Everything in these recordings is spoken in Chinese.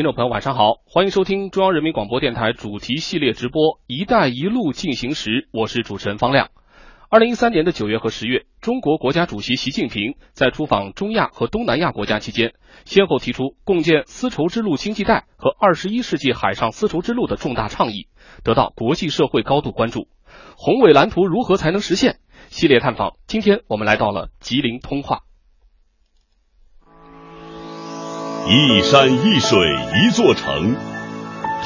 听众朋友，晚上好，欢迎收听中央人民广播电台主题系列直播《一带一路进行时》，我是主持人方亮。二零一三年的九月和十月，中国国家主席习近平在出访中亚和东南亚国家期间，先后提出共建丝绸之路经济带和二十一世纪海上丝绸之路的重大倡议，得到国际社会高度关注。宏伟蓝图如何才能实现？系列探访，今天我们来到了吉林通化。一山一水一座城，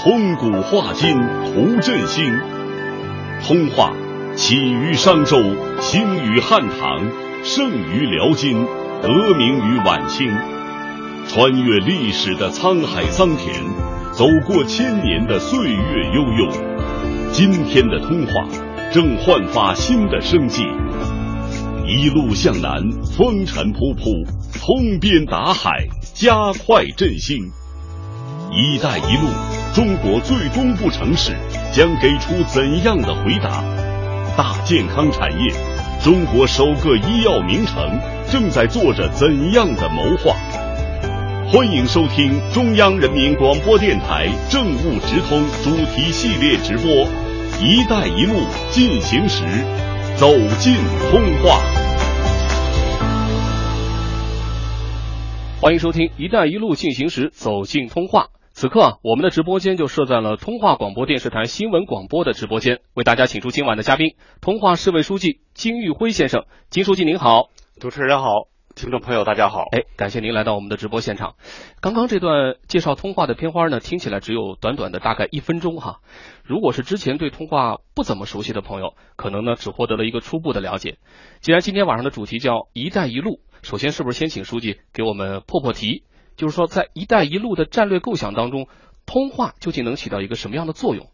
通古化今图振兴。通化起于商周，兴于汉唐，盛于辽金，得名于晚清。穿越历史的沧海桑田，走过千年的岁月悠悠，今天的通化正焕发新的生机。一路向南，风尘仆仆，通边达海。加快振兴，“一带一路”中国最东部城市将给出怎样的回答？大健康产业，中国首个医药名城正在做着怎样的谋划？欢迎收听中央人民广播电台政务直通主题系列直播《一带一路进行时》，走进通话。欢迎收听《一带一路进行时》，走进通话。此刻，我们的直播间就设在了通化广播电视台新闻广播的直播间，为大家请出今晚的嘉宾——通化市委书记金玉辉先生。金书记您好，主持人好，听众朋友大家好。哎，感谢您来到我们的直播现场。刚刚这段介绍通话的片花呢，听起来只有短短的大概一分钟哈。如果是之前对通话不怎么熟悉的朋友，可能呢只获得了一个初步的了解。既然今天晚上的主题叫“一带一路”。首先，是不是先请书记给我们破破题？就是说，在“一带一路”的战略构想当中，通话究竟能起到一个什么样的作用？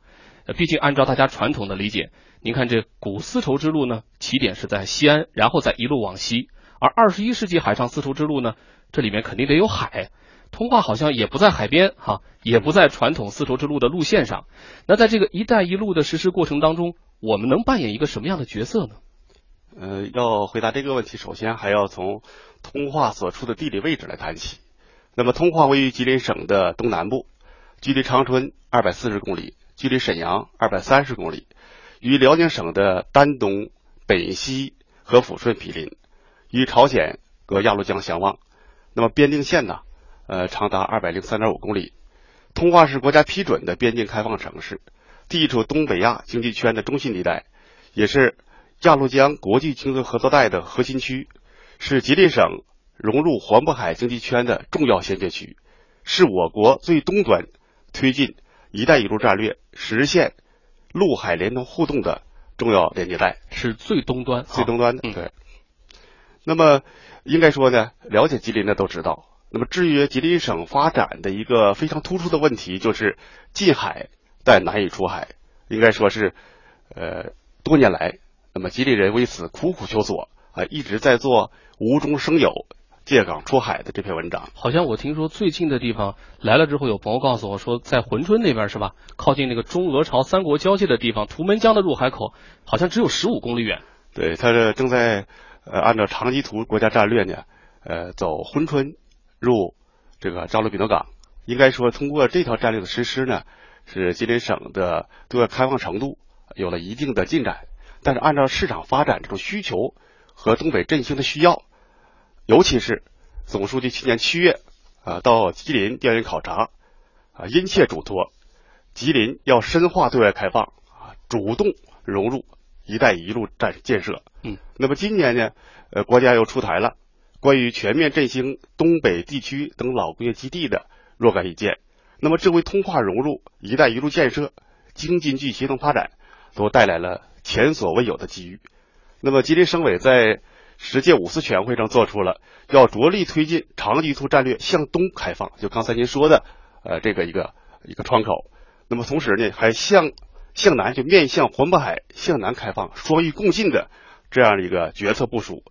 呃，毕竟按照大家传统的理解，您看这古丝绸之路呢，起点是在西安，然后再一路往西；而二十一世纪海上丝绸之路呢，这里面肯定得有海，通化好像也不在海边哈，也不在传统丝绸之路的路线上。那在这个“一带一路”的实施过程当中，我们能扮演一个什么样的角色呢？呃，要回答这个问题，首先还要从通化所处的地理位置来谈起。那么，通化位于吉林省的东南部，距离长春二百四十公里，距离沈阳二百三十公里，与辽宁省的丹东、本溪和抚顺毗邻，与朝鲜隔鸭绿江相望。那么，边境线呢？呃，长达二百零三点五公里。通化是国家批准的边境开放城市，地处东北亚经济圈的中心地带，也是。鸭绿江国际经济合作带的核心区，是吉林省融入环渤海经济圈的重要衔接区，是我国最东端推进“一带一路”战略实现陆海联通互动的重要连接带，是最东端，最东端的。对。那么，应该说呢，了解吉林的都知道。那么，至于吉林省发展的一个非常突出的问题，就是近海但难以出海，应该说是，呃，多年来。那么吉林人为此苦苦求索啊，一直在做无中生有、借港出海的这篇文章。好像我听说最近的地方来了之后，有朋友告诉我说，在珲春那边是吧？靠近那个中俄朝三国交界的地方，图们江的入海口好像只有十五公里远。对，他是正在呃按照长期图国家战略呢，呃走珲春入这个张鲁比诺港。应该说，通过这条战略的实施呢，是吉林省的对外开放程度有了一定的进展。但是按照市场发展这种需求和东北振兴的需要，尤其是总书记去年七月啊到吉林调研考察啊，殷切嘱托吉林要深化对外开放啊，主动融入“一带一路”战建设。嗯，那么今年呢，呃，国家又出台了关于全面振兴东北地区等老工业基地的若干意见。那么，这为通化融入“一带一路”建设、京津冀协同发展都带来了。前所未有的机遇。那么，吉林省委在十届五次全会上做出了要着力推进长期图战略向东开放，就刚才您说的，呃，这个一个一个窗口。那么，同时呢，还向向南就面向环渤海向南开放，双域共进的这样的一个决策部署。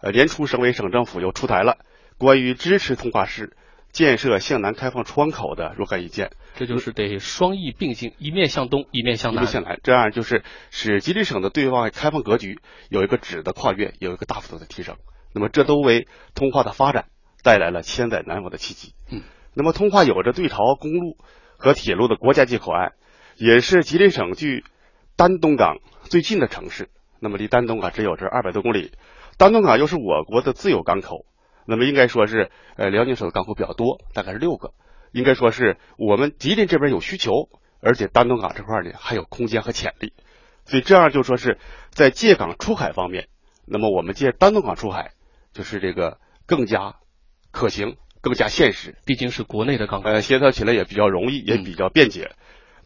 呃，年初省委省政府又出台了关于支持通化市。建设向南开放窗口的若干意见，这就是得双翼并进，一面向东，一面向南。一面向南，这样就是使吉林省的对外开放格局有一个质的跨越，有一个大幅度的提升。那么，这都为通化的发展带来了千载难逢的契机。嗯，那么通化有着对朝公路和铁路的国家级口岸，也是吉林省距丹东港最近的城市。那么离丹东港只有这二百多公里，丹东港又是我国的自有港口。那么应该说是，呃，辽宁省的港口比较多，大概是六个。应该说是我们吉林这边有需求，而且丹东港这块呢还有空间和潜力。所以这样就说是在借港出海方面，那么我们借丹东港出海，就是这个更加可行、更加现实。毕竟是国内的港口，呃，协调起来也比较容易，也比较便捷。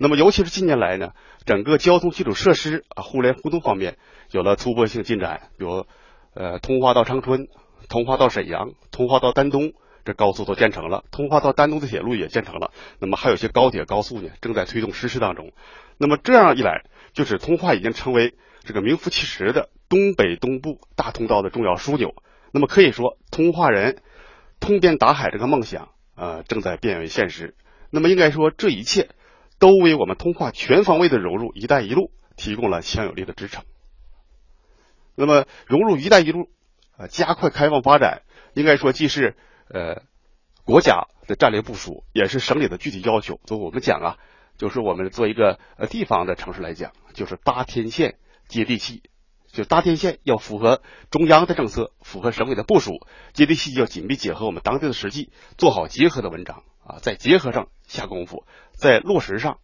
那么尤其是近年来呢，整个交通基础设施啊，互联互通方面。有了突破性进展，比如，呃，通化到长春，通化到沈阳，通化到丹东，这高速都建成了，通化到丹东的铁路也建成了。那么还有些高铁、高速呢，正在推动实施当中。那么这样一来，就是通化已经成为这个名副其实的东北东部大通道的重要枢纽。那么可以说，通化人通边达海这个梦想，呃，正在变为现实。那么应该说，这一切都为我们通化全方位的融入“一带一路”提供了强有力的支撑。那么融入“一带一路”，呃，加快开放发展，应该说既是呃国家的战略部署，也是省里的具体要求。就我们讲啊，就是我们做一个呃地方的城市来讲，就是搭天线接地气，就搭天线要符合中央的政策，符合省委的部署，接地气要紧密结合我们当地的实际，做好结合的文章啊，在结合上下功夫，在落实上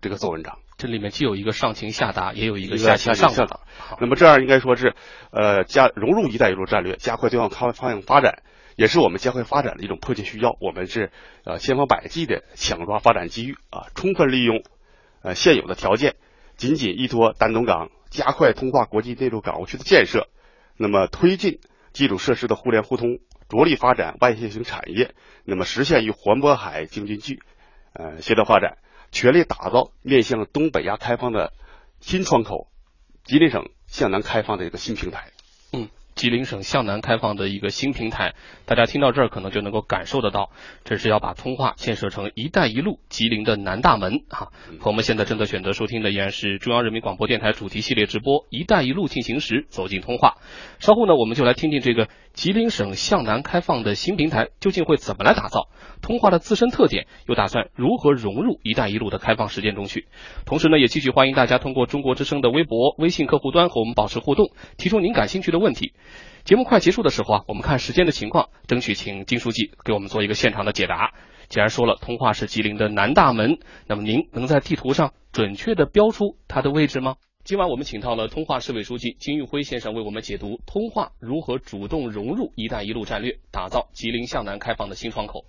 这个做文章。这里面既有一个上情下达，也有一个下情上达。那么这样应该说是，呃，加融入“一带一路”战略，加快对外开方向发展，也是我们加快发展的一种迫切需要。我们是呃千方百计的抢抓发展机遇啊，充分利用呃现有的条件，紧紧依托丹东港，加快通化国际内陆港务区的建设。那么推进基础设施的互联互通，着力发展外线型产业，那么实现与环渤海京津冀呃协调发展。全力打造面向东北亚开放的新窗口，吉林省向南开放的一个新平台。嗯。吉林省向南开放的一个新平台，大家听到这儿可能就能够感受得到，这是要把通化建设成“一带一路”吉林的南大门哈。朋友们现在正在选择收听的依然是中央人民广播电台主题系列直播《一带一路进行时》，走进通化。稍后呢，我们就来听听这个吉林省向南开放的新平台究竟会怎么来打造，通化的自身特点又打算如何融入“一带一路”的开放实践中去。同时呢，也继续欢迎大家通过中国之声的微博、微信客户端和我们保持互动，提出您感兴趣的问题。节目快结束的时候啊，我们看时间的情况，争取请金书记给我们做一个现场的解答。既然说了通化是吉林的南大门，那么您能在地图上准确的标出它的位置吗？今晚我们请到了通化市委书记金玉辉先生为我们解读通化如何主动融入“一带一路”战略，打造吉林向南开放的新窗口。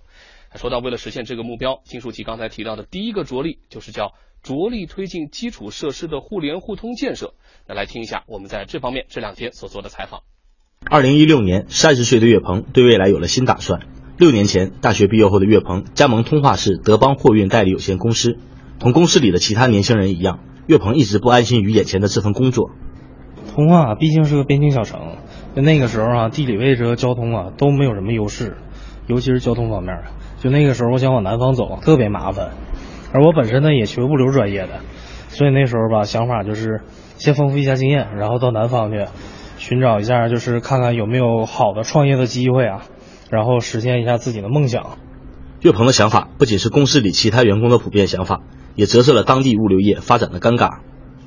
说到为了实现这个目标，金书记刚才提到的第一个着力就是叫着力推进基础设施的互联互通建设。那来听一下我们在这方面这两天所做的采访。二零一六年，三十岁的岳鹏对未来有了新打算。六年前，大学毕业后的岳鹏加盟通化市德邦货运代理有限公司。同公司里的其他年轻人一样，岳鹏一直不安心于眼前的这份工作。通化毕竟是个边境小城，就那个时候啊，地理位置和交通啊都没有什么优势，尤其是交通方面。就那个时候，我想往南方走，特别麻烦。而我本身呢也学物流专业的，所以那时候吧，想法就是先丰富一下经验，然后到南方去。寻找一下，就是看看有没有好的创业的机会啊，然后实现一下自己的梦想。岳鹏的想法不仅是公司里其他员工的普遍想法，也折射了当地物流业发展的尴尬。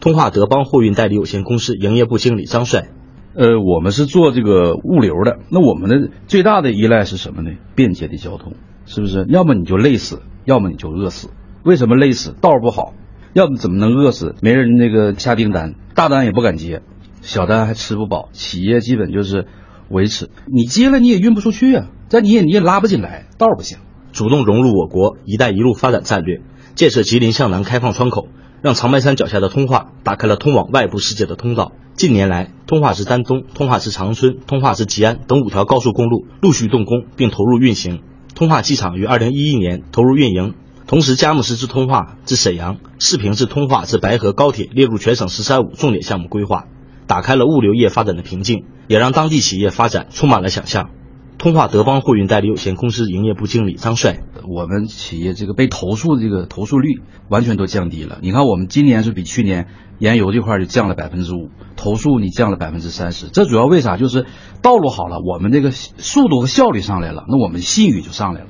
通化德邦货运代理有限公司营业部经理张帅，呃，我们是做这个物流的，那我们的最大的依赖是什么呢？便捷的交通，是不是？要么你就累死，要么你就饿死。为什么累死？道不好。要么怎么能饿死？没人那个下订单，大单也不敢接。小单还吃不饱，企业基本就是维持。你接了你也运不出去啊，这你也你也拉不进来，道不行。主动融入我国“一带一路”发展战略，建设吉林向南开放窗口，让长白山脚下的通化打开了通往外部世界的通道。近年来，通化至丹东、通化至长春、通化至吉安等五条高速公路陆续动工并投入运行。通化机场于二零一一年投入运营，同时佳木斯至通化至沈阳、四平至通化至白河高铁列入全省“十三五”重点项目规划。打开了物流业发展的瓶颈，也让当地企业发展充满了想象。通化德邦货运代理有限公司营业部经理张帅，我们企业这个被投诉的这个投诉率完全都降低了。你看，我们今年是比去年盐油这块就降了百分之五，投诉你降了百分之三十。这主要为啥？就是道路好了，我们这个速度和效率上来了，那我们信誉就上来了。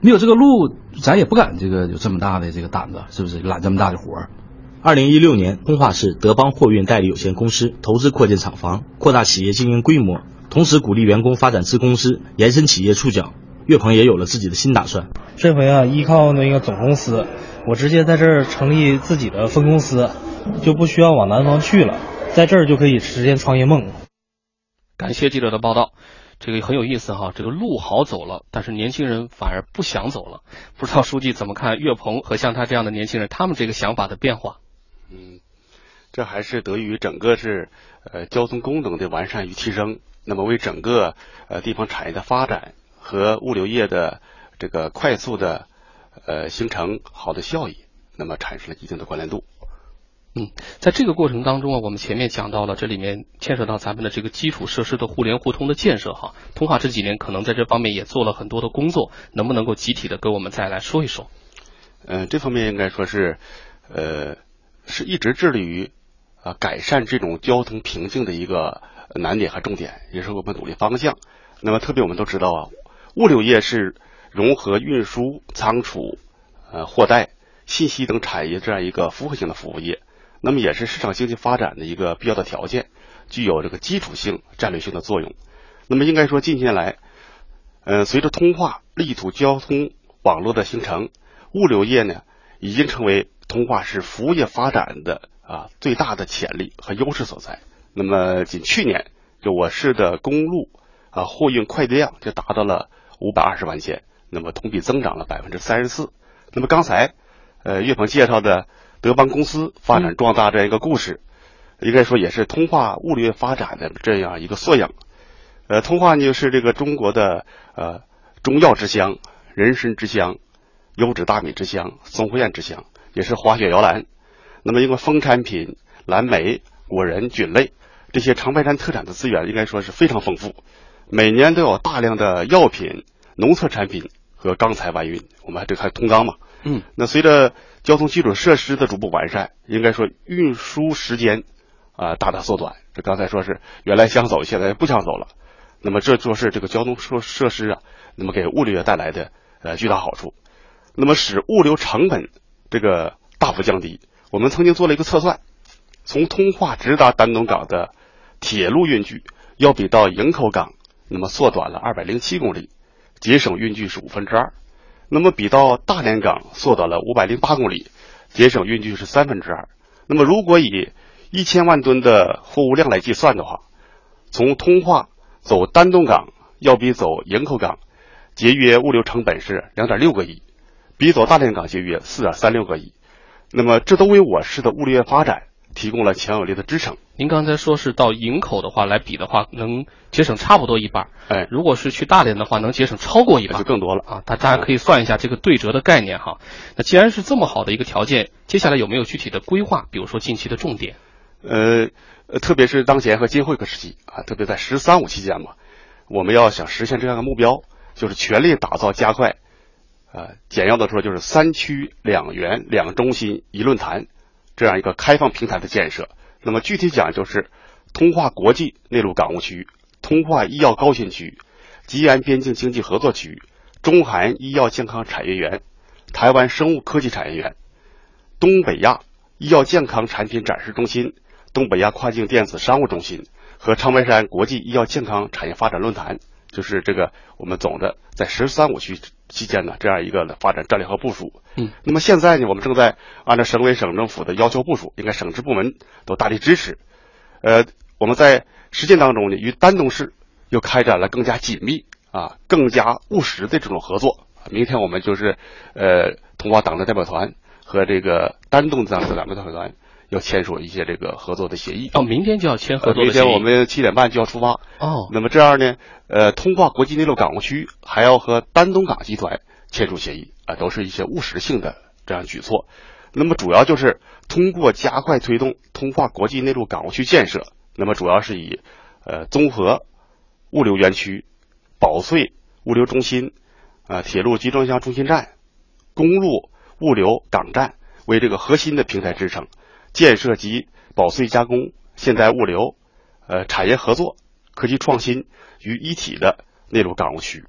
没有这个路，咱也不敢这个有这么大的这个胆子，是不是揽这么大的活儿？二零一六年，通化市德邦货运代理有限公司投资扩建厂房，扩大企业经营规模，同时鼓励员工发展子公司，延伸企业触角。岳鹏也有了自己的新打算。这回啊，依靠那个总公司，我直接在这儿成立自己的分公司，就不需要往南方去了，在这儿就可以实现创业梦。感谢记者的报道。这个很有意思哈，这个路好走了，但是年轻人反而不想走了。不知道书记怎么看岳鹏和像他这样的年轻人，他们这个想法的变化？嗯，这还是得益于整个是呃交通功能的完善与提升，那么为整个呃地方产业的发展和物流业的这个快速的呃形成好的效益，那么产生了一定的关联度。嗯，在这个过程当中啊，我们前面讲到了，这里面牵扯到咱们的这个基础设施的互联互通的建设哈。通化这几年可能在这方面也做了很多的工作，能不能够集体的跟我们再来说一说？嗯，这方面应该说是，呃，是一直致力于啊改善这种交通瓶颈的一个难点和重点，也是我们努力方向。那么特别我们都知道啊，物流业是融合运输、仓储、呃货代、信息等产业这样一个复合型的服务业。那么也是市场经济发展的一个必要的条件，具有这个基础性、战略性的作用。那么应该说，近些年来，呃，随着通化力土交通网络的形成，物流业呢已经成为通化是服务业发展的啊最大的潜力和优势所在。那么仅去年，就我市的公路啊货运快递量就达到了五百二十万件，那么同比增长了百分之三十四。那么刚才呃岳鹏介绍的。德邦公司发展壮大这样一个故事，应该说也是通化物流业发展的这样一个缩影。呃，通化呢是这个中国的呃中药之乡、人参之乡、优质大米之乡、松花燕之乡，也是滑雪摇篮。那么因为蜂产品、蓝莓、果仁、菌类这些长白山特产的资源，应该说是非常丰富。每年都有大量的药品、农特产品和钢材外运。我们这还通钢嘛？嗯。那随着交通基础设施的逐步完善，应该说运输时间啊大大缩短。这刚才说是原来想走，现在不想走了。那么这就是这个交通设设施啊，那么给物流业带来的呃巨大好处。那么使物流成本这个大幅降低。我们曾经做了一个测算，从通化直达丹东港的铁路运距，要比到营口港那么缩短了二百零七公里，节省运距是五分之二。那么比到大连港缩短了五百零八公里，节省运距是三分之二。那么如果以一千万吨的货物量来计算的话，从通化走丹东港要比走营口港节约物流成本是两点六个亿，比走大连港节约四点三六个亿。那么这都为我市的物流业发展。提供了强有力的支撑。您刚才说是到营口的话来比的话，能节省差不多一半。哎，如果是去大连的话，能节省超过一半，就更多了啊！大大家可以算一下这个对折的概念哈。那既然是这么好的一个条件，接下来有没有具体的规划？比如说近期的重点？呃，特别是当前和今后一个时期啊，特别在“十三五”期间嘛，我们要想实现这样的目标，就是全力打造加快，呃，简要的说就是三区两园两中心一论坛。这样一个开放平台的建设，那么具体讲就是通化国际内陆港务区、通化医药高新区、吉安边境经济合作区、中韩医药健康产业园、台湾生物科技产业园、东北亚医药健康产品展示中心、东北亚跨境电子商务中心和长白山国际医药健康产业发展论坛。就是这个，我们总的在“十三五”期期间呢，这样一个发展战略和部署。嗯，那么现在呢，我们正在按照省委省政府的要求部署，应该省直部门都大力支持。呃，我们在实践当中呢，与丹东市又开展了更加紧密啊、更加务实的这种合作。明天我们就是呃，通过党的代表团和这个丹东的党的代表团。要签署一些这个合作的协议哦，明天就要签合作的协议。明天我们七点半就要出发哦。那么这样呢，呃，通化国际内陆港务区还要和丹东港集团签署协议啊，都是一些务实性的这样举措。那么主要就是通过加快推动通化国际内陆港务区建设，那么主要是以呃综合物流园区、保税物流中心、啊铁路集装箱中心站、公路物流港站为这个核心的平台支撑。建设及保税加工、现代物流、呃产业合作、科技创新于一体的内陆港务区。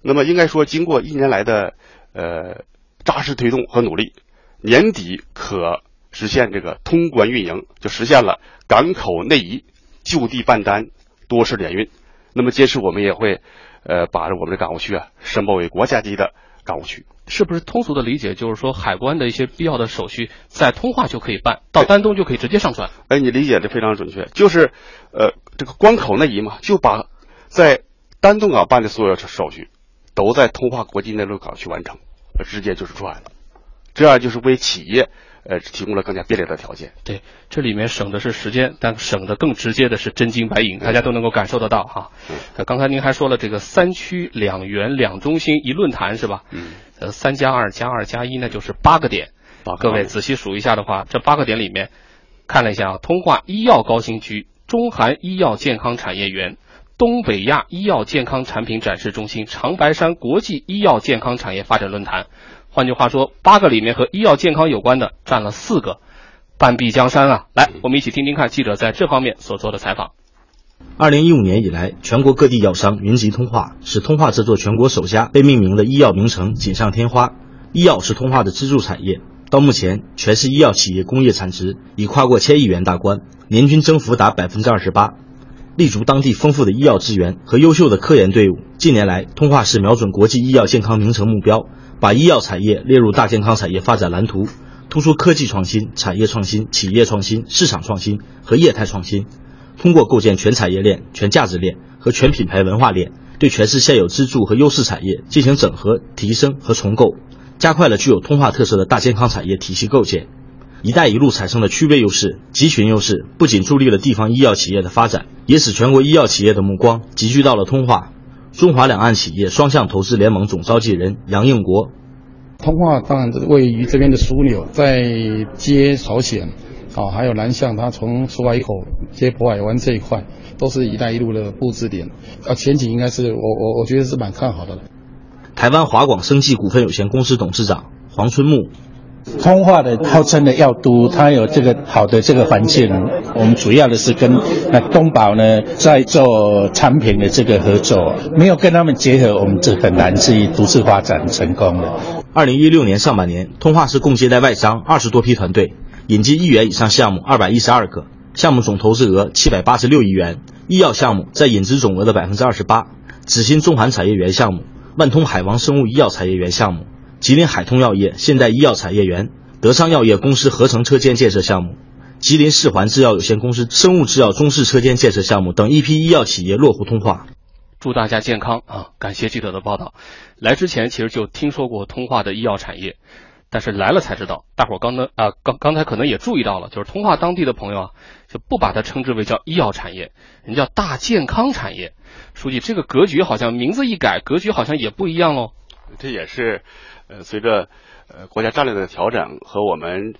那么应该说，经过一年来的呃扎实推动和努力，年底可实现这个通关运营，就实现了港口内移、就地办单、多式联运。那么，届时我们也会呃把我们的港务区啊申报为国家级的港务区。是不是通俗的理解就是说，海关的一些必要的手续在通化就可以办，到丹东就可以直接上传？哎，你理解的非常准确，就是呃这个关口那一嘛，就把在丹东港办的所有手续都在通化国际内陆港去完成，直接就是出海了。这样就是为企业呃提供了更加便利的条件。对，这里面省的是时间，但省的更直接的是真金白银，大家都能够感受得到哈。呃，刚才您还说了这个三区两园两中心一论坛是吧？嗯。呃，三加二加二加一那就是八个点。各位仔细数一下的话，这八个点里面，看了一下啊，通化医药高新区、中韩医药健康产业园、东北亚医药健康产品展示中心、长白山国际医药健康产业发展论坛。换句话说，八个里面和医药健康有关的占了四个，半壁江山啊！来，我们一起听听看记者在这方面所做的采访。二零一五年以来，全国各地药商云集通化，使通化这座全国首家被命名的医药名城锦上添花。医药是通化的支柱产业，到目前，全市医药企业工业产值已跨过千亿元大关，年均增幅达百分之二十八。立足当地丰富的医药资源和优秀的科研队伍，近年来，通化市瞄准国际医药健康名城目标，把医药产业列入大健康产业发展蓝图，突出科技创新、产业创新、企业创新、市场创新和业态创新。通过构建全产业链、全价值链和全品牌文化链，对全市现有支柱和优势产业进行整合、提升和重构，加快了具有通化特色的大健康产业体系构建。“一带一路”产生的区位优势、集群优势，不仅助力了地方医药企业的发展，也使全国医药企业的目光集聚到了通化。中华两岸企业双向投资联盟总召集人杨应国：“通化当然位于这边的枢纽，在接朝鲜。”啊，还有南向，它从出海口接渤海湾这一块，都是一带一路的布置点。啊，前景应该是我我我觉得是蛮看好的。台湾华广生技股份有限公司董事长黄春木，通化的号称的药都，它有这个好的这个环境。我们主要的是跟那东宝呢在做产品的这个合作，没有跟他们结合，我们这很难自己独自发展成功的。二零一六年上半年，通化市共接待外商二十多批团队。引进亿元以上项目二百一十二个，项目总投资额七百八十六亿元。医药项目在引资总额的百分之二十八。紫鑫中韩产业园项目、万通海王生物医药产业园项目、吉林海通药业现代医药产业园、德昌药业公司合成车间建设项目、吉林世环制药有限公司生物制药中式车间建设项目等一批医药企业落户通化。祝大家健康啊！感谢记者的报道。来之前其实就听说过通化的医药产业。但是来了才知道，大伙儿刚刚啊刚刚才可能也注意到了，就是通化当地的朋友啊，就不把它称之为叫医药产业，人叫大健康产业。书记，这个格局好像名字一改，格局好像也不一样喽。这也是呃随着呃国家战略的调整和我们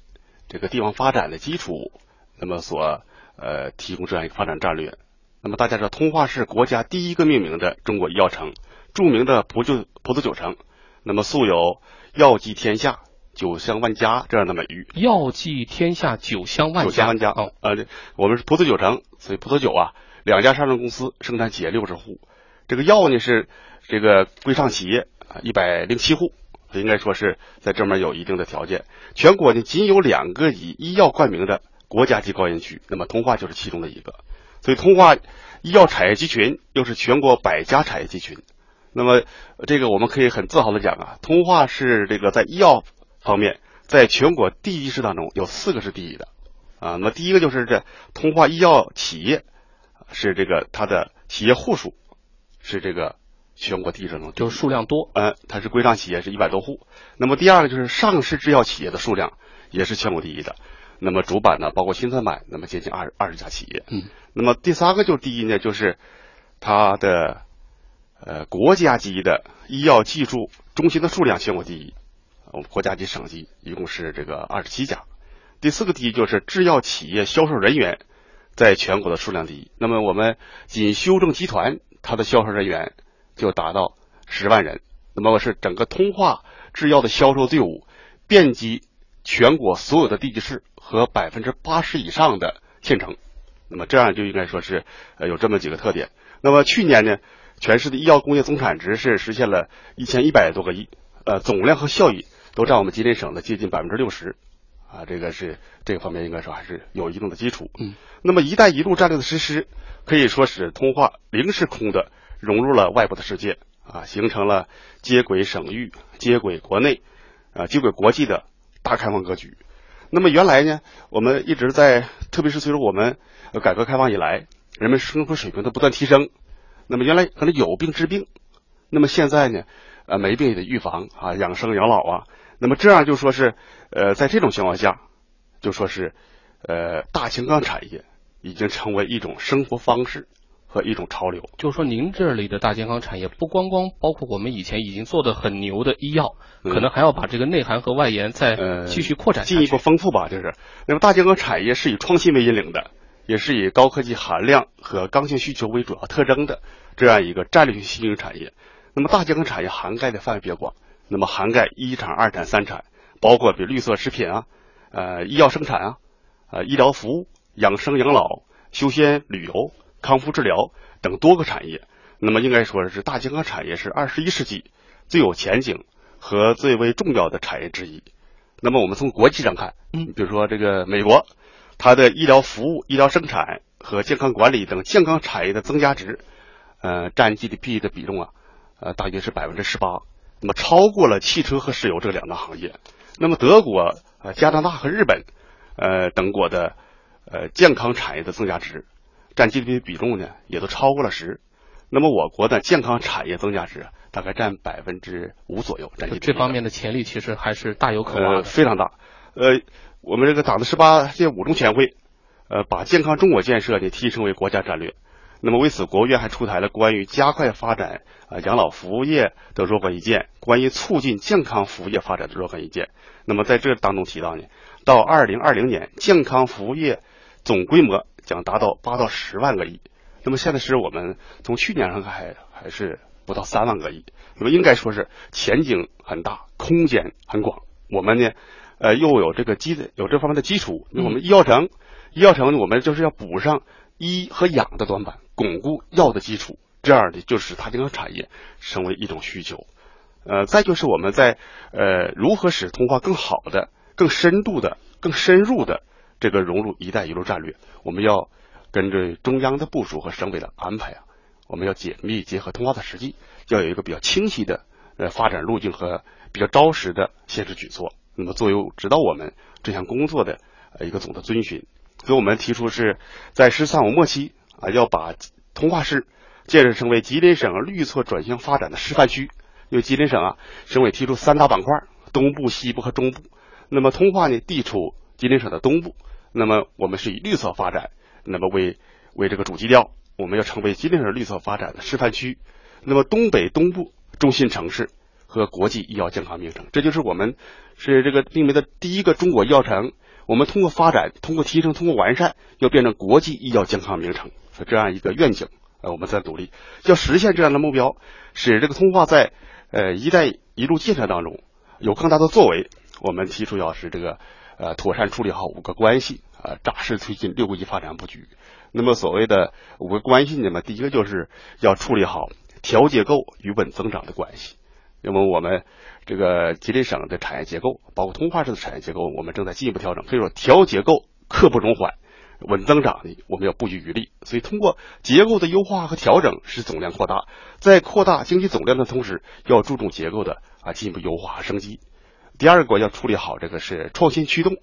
这个地方发展的基础，那么所呃提供这样一个发展战略。那么大家知道，通化是国家第一个命名的中国医药城，著名的葡酒葡萄酒城，那么素有药济天下。酒香万家这样的美誉，药济天下，酒香万家。酒香万家哦，呃，我们是葡萄酒城，所以葡萄酒啊，两家上市公司，生产企业六十户，这个药呢是这个规上企业啊一百零七户，应该说是在这面有一定的条件。全国呢仅有两个以医药冠名的国家级高新区，那么通化就是其中的一个，所以通化医药产业集群又是全国百家产业集群。那么这个我们可以很自豪的讲啊，通化是这个在医药。方面，在全国地级市当中有四个是第一的，啊，那么第一个就是这通化医药企业，是这个它的企业户数是这个全国第一中，就是数量多，嗯，它是规章企业是一百多户。那么第二个就是上市制药企业的数量也是全国第一的，那么主板呢，包括新三板，那么接近二二十家企业，嗯，那么第三个就是第一呢，就是它的呃国家级的医药技术中心的数量全国第一。我们国家级、省级一共是这个二十七家，第四个第一就是制药企业销售人员，在全国的数量第一。那么我们仅修正集团，它的销售人员就达到十万人。那么是整个通化制药的销售队伍，遍及全国所有的地级市和百分之八十以上的县城。那么这样就应该说是呃有这么几个特点。那么去年呢，全市的医药工业总产值是实现了一千一百多个亿，呃，总量和效益都占我们吉林省的接近百分之六十，啊，这个是这个方面应该说还是有一定的基础。嗯，那么“一带一路”战略的实施，可以说是通化零时空的融入了外部的世界，啊，形成了接轨省域、接轨国内、啊接轨国际的大开放格局。那么原来呢，我们一直在，特别是随着我们改革开放以来，人们生活水平的不断提升，那么原来可能有病治病，那么现在呢，呃，没病也得预防啊，养生养老啊，那么这样就说是，呃，在这种情况下，就说是，呃，大健康产业已经成为一种生活方式和一种潮流。就是说，您这里的大健康产业不光光包括我们以前已经做的很牛的医药，可能还要把这个内涵和外延再继续扩展、进一步丰富吧。就是，那么大健康产业是以创新为引领的。也是以高科技含量和刚性需求为主要特征的这样一个战略性新兴产业。那么大健康产业涵盖的范围比较广，那么涵盖一产、二产、三产，包括比如绿色食品啊、呃医药生产啊、呃医疗服务、养生养老、休闲旅游、康复治疗等多个产业。那么应该说是大健康产业是二十一世纪最有前景和最为重要的产业之一。那么我们从国际上看，嗯，比如说这个美国。它的医疗服务、医疗生产和健康管理等健康产业的增加值，呃，占 GDP 的比重啊，呃，大约是百分之十八，那么超过了汽车和石油这两大行业。那么德国、呃加拿大和日本，呃等国的呃健康产业的增加值，占 GDP 比重呢，也都超过了十。那么我国的健康产业增加值大概占百分之五左右，占这方面的潜力其实还是大有可挖的，非常大。呃。我们这个党的十八届五中全会，呃，把健康中国建设呢提升为国家战略。那么为此，国务院还出台了关于加快发展啊养老服务业的若干意见，关于促进健康服务业发展的若干意见。那么在这当中提到呢，到二零二零年，健康服务业总规模将达到八到十万个亿。那么现在是我们从去年上看还还是不到三万个亿。那么应该说是前景很大，空间很广。我们呢？呃，又有这个基的有这方面的基础，那我们医药城，医药城我们就是要补上医和养的短板，巩固药的基础，这样的就是它这个产业成为一种需求。呃，再就是我们在呃如何使通话更好的、更深度的、更深入的这个融入“一带一路”战略，我们要跟着中央的部署和省委的安排啊，我们要紧密结合通化的实际，要有一个比较清晰的呃发展路径和比较扎实的现实举措。那么，作为指导我们这项工作的呃一个总的遵循，所以我们提出是在“十三五”末期啊，要把通化市建设成为吉林省绿色转型发展的示范区。因为吉林省啊，省委提出三大板块：东部、西部和中部。那么通化呢，地处吉林省的东部。那么我们是以绿色发展，那么为为这个主基调，我们要成为吉林省绿色发展的示范区。那么东北、东部中心城市。和国际医药健康名城，这就是我们是这个命名的第一个中国医药城。我们通过发展、通过提升、通过完善，要变成国际医药健康名城，是这样一个愿景。呃，我们在努力要实现这样的目标，使这个通化在呃“一带一路”建设当中有更大的作为。我们提出要是这个呃妥善处理好五个关系呃，扎实推进六个一发展布局。那么所谓的五个关系呢么第一个就是要处理好调结构与稳增长的关系。那么我们这个吉林省的产业结构，包括通化市的产业结构，我们正在进一步调整。所以说，调结构刻不容缓，稳增长呢，我们要不遗余力。所以，通过结构的优化和调整，使总量扩大，在扩大经济总量的同时，要注重结构的啊进一步优化和升级。第二个要处理好这个是创新驱动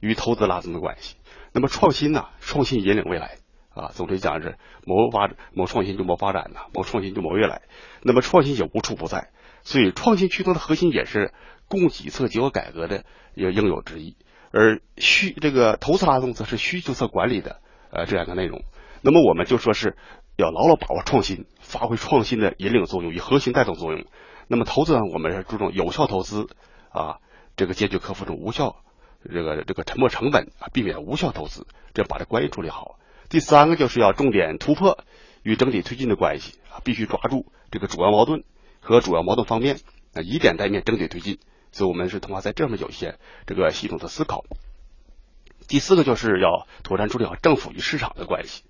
与投资拉动的关系。那么创新呢，创新引领未来啊，总的讲是谋发展谋创新就谋发展呐，谋创新就谋未来。那么创新也无处不在。所以，创新驱动的核心也是供给侧结构改革的一个应有之义，而需这个投资拉动则是需求侧管理的呃这样的内容。那么，我们就说是要牢牢把握创新，发挥创新的引领作用与核心带动作用。那么，投资呢，我们是注重有效投资啊，这个坚决克服这种无效这个这个沉没成本啊，避免无效投资，这把这关系处理好。第三个就是要重点突破与整体推进的关系啊，必须抓住这个主要矛盾。和主要矛盾方面啊，以点带面，整体推进。所以，我们是通过在这面有一些这个系统的思考。第四个就是要妥善处理好政府与市场的关系。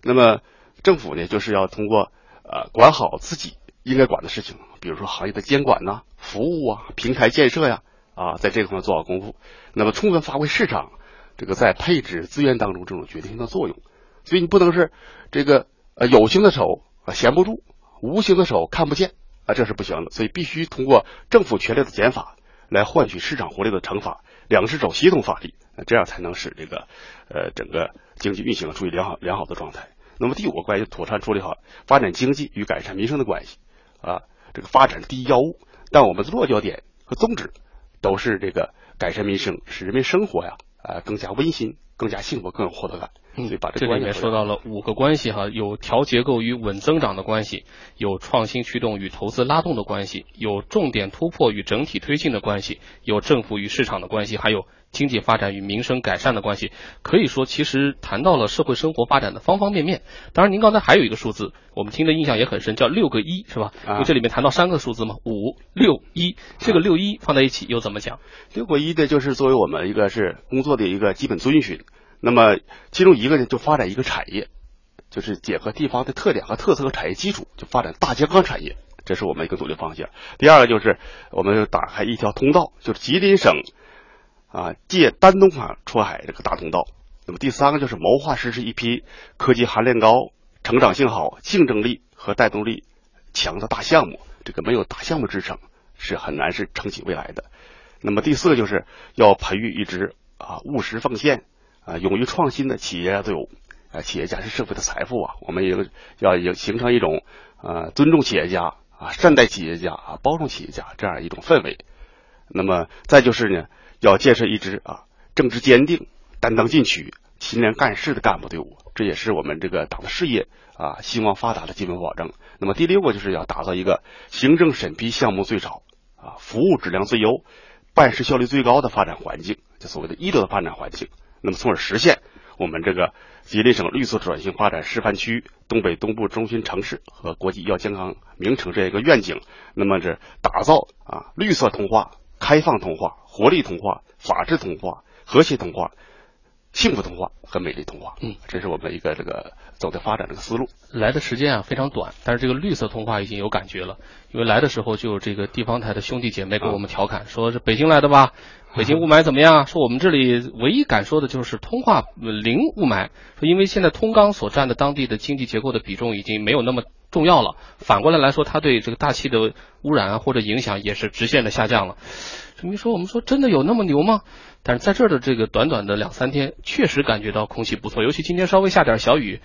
那么，政府呢，就是要通过呃管好自己应该管的事情，比如说行业的监管呐、服务啊、平台建设呀，啊，在这个方面做好功夫。那么充分发挥市场这个在配置资源当中这种决定性的作用。所以你不能是这个呃有形的手啊闲不住，无形的手看不见啊，这是不行的。所以必须通过政府权力的减法来换取市场活力的惩罚，两只手协同发力，这样才能使这个呃整个经济运行处于良好良好的状态。那么第五个关系，妥善处理好发展经济与改善民生的关系啊，这个发展第一要务，但我们的落脚点和宗旨都是这个改善民生，使人民生活呀啊更加温馨、更加幸福、更有获得感。嗯，这里面说到了五个关系哈，有调结构与稳增长的关系，有创新驱动与投资拉动的关系，有重点突破与整体推进的关系，有政府与市场的关系，还有经济发展与民生改善的关系。可以说，其实谈到了社会生活发展的方方面面。当然，您刚才还有一个数字，我们听的印象也很深，叫六个一，是吧？因为这里面谈到三个数字嘛，五六一，这个六一放在一起又怎么讲？六个一的就是作为我们一个是工作的一个基本遵循。那么，其中一个呢，就发展一个产业，就是结合地方的特点和特色和产业基础，就发展大健康产业，这是我们一个努力方向。第二个就是我们打开一条通道，就是吉林省啊借丹东海出海这个大通道。那么第三个就是谋划实施一批科技含量高、成长性好、竞争力和带动力强的大项目。这个没有大项目支撑，是很难是撑起未来的。那么第四个就是要培育一支啊务实奉献。啊，勇于创新的企业家队伍，啊，企业家是社会的财富啊，我们也要要形成一种啊尊重企业家啊善待企业家啊包容企业家这样一种氛围。那么再就是呢，要建设一支啊政治坚定、担当进取、勤廉干事的干部队伍，这也是我们这个党的事业啊兴旺发达的基本保证。那么第六个就是要打造一个行政审批项目最少啊服务质量最优、办事效率最高的发展环境，就所谓的一流的发展环境。那么，从而实现我们这个吉林省绿色转型发展示范区、东北东部中心城市和国际医药健康名城这样一个愿景。那么，这打造啊绿色通化、开放通化、活力通化、法治通化、和谐通化、幸福通话和美丽通话。嗯，这是我们一个这个走的发展这个思路。来的时间啊非常短，但是这个绿色通话已经有感觉了。因为来的时候就有这个地方台的兄弟姐妹跟我们调侃，说是北京来的吧。北京雾霾怎么样？说我们这里唯一敢说的就是通化零雾霾。说因为现在通钢所占的当地的经济结构的比重已经没有那么重要了。反过来来说，它对这个大气的污染啊或者影响也是直线的下降了。这么一说，我们说真的有那么牛吗？但是在这儿的这个短短的两三天，确实感觉到空气不错。尤其今天稍微下点小雨，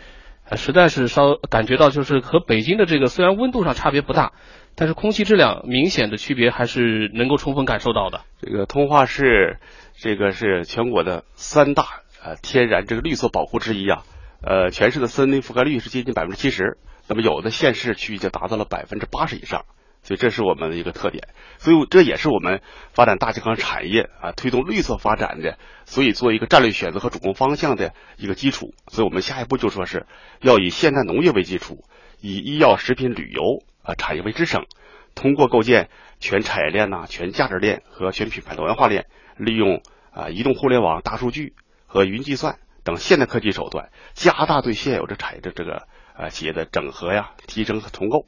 实在是稍感觉到就是和北京的这个虽然温度上差别不大。但是空气质量明显的区别还是能够充分感受到的。这个通化市，这个是全国的三大呃天然这个绿色保护之一啊。呃，全市的森林覆盖率是接近百分之七十，那么有的县市区域就达到了百分之八十以上，所以这是我们的一个特点。所以这也是我们发展大健康产业啊，推动绿色发展的，所以做一个战略选择和主攻方向的一个基础。所以我们下一步就说是要以现代农业为基础，以医药、食品、旅游。啊，产业为支撑，通过构建全产业链呐、全价值链和全品牌多元化链，利用啊移动互联网、大数据和云计算等现代科技手段，加大对现有的产业的这个啊企业的整合呀、提升和重构。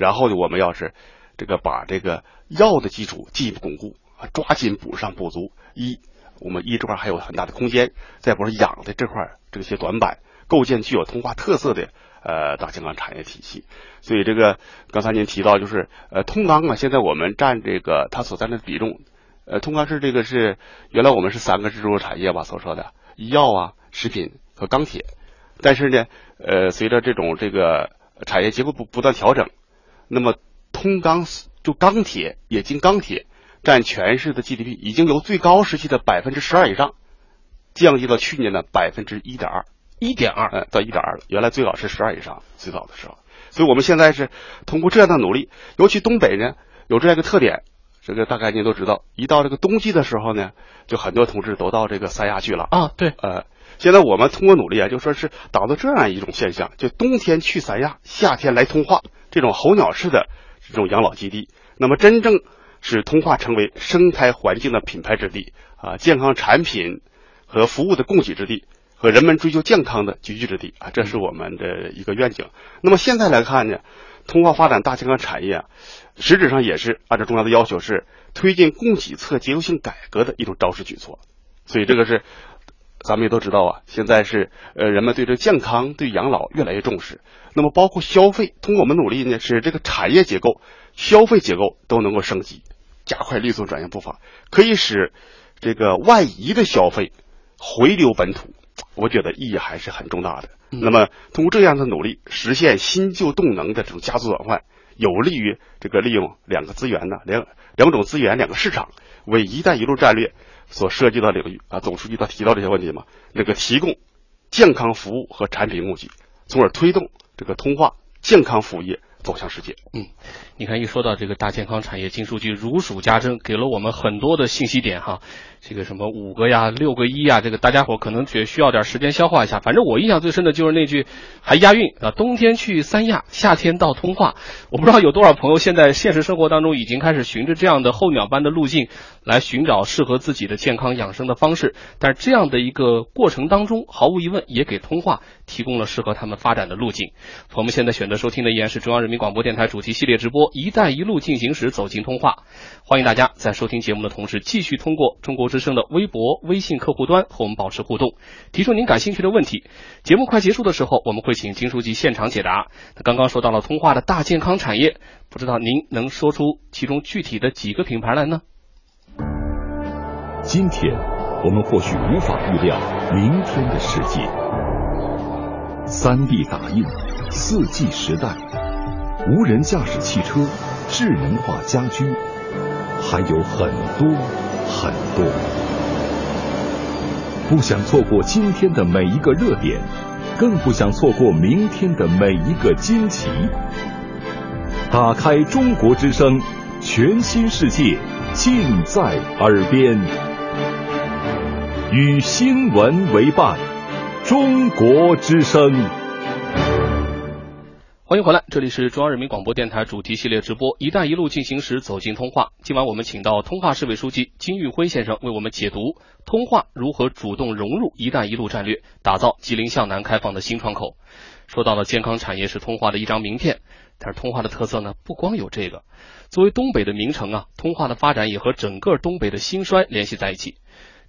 然后呢，我们要是这个把这个药的基础进一步巩固啊，抓紧补上不足。一，我们一这块还有很大的空间；再不是养的这块这些短板，构建具有通化特色的。呃，大健康产业体系，所以这个刚才您提到就是呃，通钢啊，现在我们占这个它所占的比重，呃，通钢是这个是原来我们是三个支柱产业吧所说的医药啊、食品和钢铁，但是呢，呃，随着这种这个产业结构不不断调整，那么通钢就钢铁冶金钢铁占全市的 GDP 已经由最高时期的百分之十二以上，降低到去年的百分之一点二。一点二，呃，到一点二了。原来最早是十二以上，最早的时候。所以我们现在是通过这样的努力，尤其东北呢有这样一个特点，这个大概您都知道，一到这个冬季的时候呢，就很多同志都到这个三亚去了啊。对，呃，现在我们通过努力啊，就说是导致这样一种现象，就冬天去三亚，夏天来通化，这种候鸟式的这种养老基地，那么真正使通化成为生态环境的品牌之地啊，健康产品和服务的供给之地。和人们追求健康的集聚之地啊，这是我们的一个愿景。那么现在来看呢，通化发展大健康产业啊，实质上也是按照中央的要求，是推进供给侧结构性改革的一种招式举措。所以这个是，咱们也都知道啊，现在是呃人们对这健康、对养老越来越重视。那么包括消费，通过我们努力呢，使这个产业结构、消费结构都能够升级，加快绿色转型步伐，可以使这个外移的消费回流本土。我觉得意义还是很重大的。那么通过这样的努力，实现新旧动能的这种加速转换，有利于这个利用两个资源呢，两两种资源、两个市场，为“一带一路”战略所涉及的领域啊，总书记他提到这些问题嘛，那个提供健康服务和产品供给，从而推动这个通化健康服务业走向世界。嗯，你看一说到这个大健康产业，金书记如数家珍，给了我们很多的信息点哈。这个什么五个呀、六个一呀，这个大家伙可能觉需要点时间消化一下。反正我印象最深的就是那句还押韵啊，冬天去三亚，夏天到通化。我不知道有多少朋友现在现实生活当中已经开始循着这样的候鸟般的路径来寻找适合自己的健康养生的方式。但是这样的一个过程当中，毫无疑问也给通化提供了适合他们发展的路径。我们现在选择收听的依然是中央人民广播电台主题系列直播《一带一路进行时》，走进通化。欢迎大家在收听节目的同时，继续通过中国之声的微博、微信客户端和我们保持互动，提出您感兴趣的问题。节目快结束的时候，我们会请金书记现场解答。刚刚说到了通化的大健康产业，不知道您能说出其中具体的几个品牌来呢？今天我们或许无法预料明天的世界。三 D 打印、四 G 时代、无人驾驶汽车、智能化家居，还有很多很多。不想错过今天的每一个热点，更不想错过明天的每一个惊奇。打开中国之声，全新世界尽在耳边。与新闻为伴，中国之声。欢迎回来，这里是中央人民广播电台主题系列直播《一带一路进行时》，走进通化。今晚我们请到通化市委书记金玉辉先生为我们解读通化如何主动融入“一带一路”战略，打造吉林向南开放的新窗口。说到了健康产业是通化的一张名片，但是通化的特色呢，不光有这个。作为东北的名城啊，通化的发展也和整个东北的兴衰联系在一起。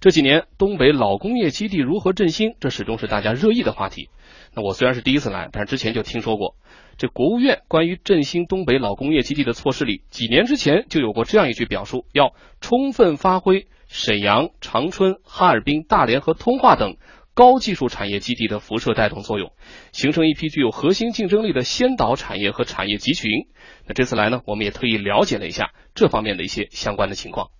这几年东北老工业基地如何振兴，这始终是大家热议的话题。那我虽然是第一次来，但是之前就听说过。这国务院关于振兴东北老工业基地的措施里，几年之前就有过这样一句表述：要充分发挥沈阳、长春、哈尔滨、大连和通化等高技术产业基地的辐射带动作用，形成一批具有核心竞争力的先导产业和产业集群。那这次来呢，我们也特意了解了一下这方面的一些相关的情况。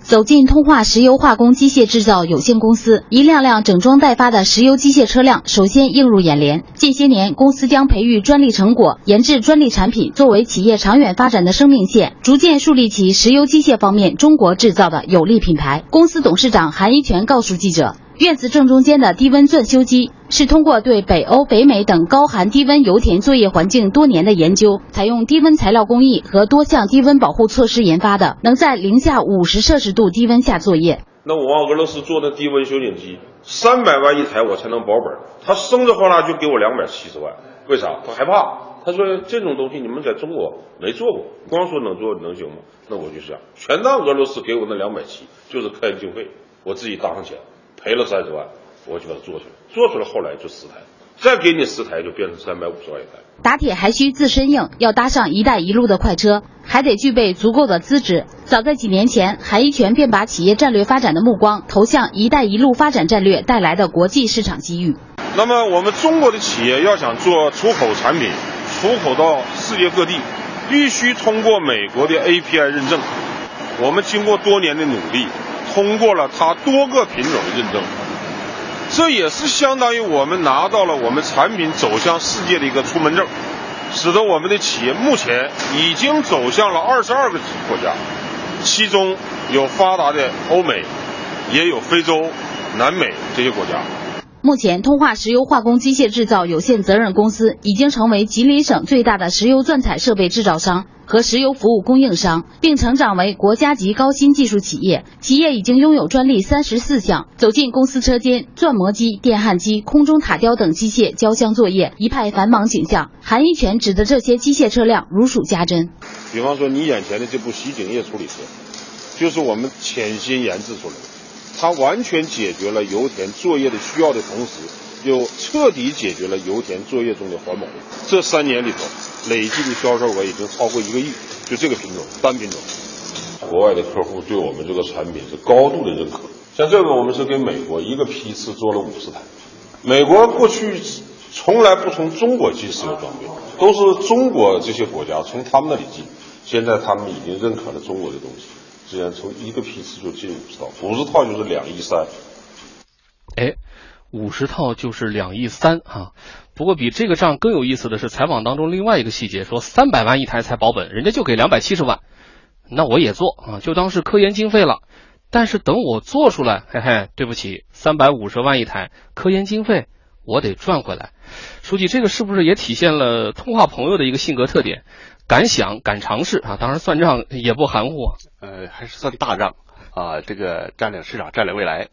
走进通化石油化工机械制造有限公司，一辆辆整装待发的石油机械车辆首先映入眼帘。近些年，公司将培育专利成果、研制专利产品作为企业长远发展的生命线，逐渐树立起石油机械方面中国制造的有力品牌。公司董事长韩一泉告诉记者。院子正中间的低温钻修机是通过对北欧、北美等高寒低温油田作业环境多年的研究，采用低温材料工艺和多项低温保护措施研发的，能在零下五十摄氏度低温下作业。那我往俄罗斯做的低温修剪机，三百万一台我才能保本，他生着哗啦就给我两百七十万，为啥？他害怕，他说这种东西你们在中国没做过，光说能做能行吗？那我就想，全当俄罗斯给我那两百七，就是科研经费，我自己搭上钱。赔了三十万，我就把它做出来，做出来后来就十台，再给你十台就变成三百五十万一台。打铁还需自身硬，要搭上“一带一路”的快车，还得具备足够的资质。早在几年前，韩一泉便把企业战略发展的目光投向“一带一路”发展战略带来的国际市场机遇。那么，我们中国的企业要想做出口产品，出口到世界各地，必须通过美国的 API 认证。我们经过多年的努力。通过了它多个品种的认证，这也是相当于我们拿到了我们产品走向世界的一个出门证，使得我们的企业目前已经走向了二十二个国家，其中有发达的欧美，也有非洲、南美这些国家。目前，通化石油化工机械制造有限责任公司已经成为吉林省最大的石油钻采设备制造商和石油服务供应商，并成长为国家级高新技术企业。企业已经拥有专利三十四项。走进公司车间，钻模机、电焊机、空中塔吊等机械交相作业，一派繁忙景象。韩一全指的这些机械车辆如数家珍。比方说，你眼前的这部洗井液处理车，就是我们潜心研制出来的。它完全解决了油田作业的需要的同时，又彻底解决了油田作业中的环保问题。这三年里头，累计的销售额已经超过一个亿，就这个品种单品种。国外的客户对我们这个产品是高度的认可。像这个，我们是给美国一个批次做了五十台。美国过去从来不从中国进石油装备，都是中国这些国家从他们那里进。现在他们已经认可了中国的东西。这样从一个批次就进五十套，五十套就是两亿三。哎，五十套就是两亿三啊！不过比这个账更有意思的是，采访当中另外一个细节，说三百万一台才保本，人家就给两百七十万，那我也做啊，就当是科研经费了。但是等我做出来，嘿嘿，对不起，三百五十万一台科研经费，我得赚回来。书记，这个是不是也体现了通话朋友的一个性格特点？敢想敢尝试啊！当然算账也不含糊，呃，还是算大账啊。这个占领市场、占领未来，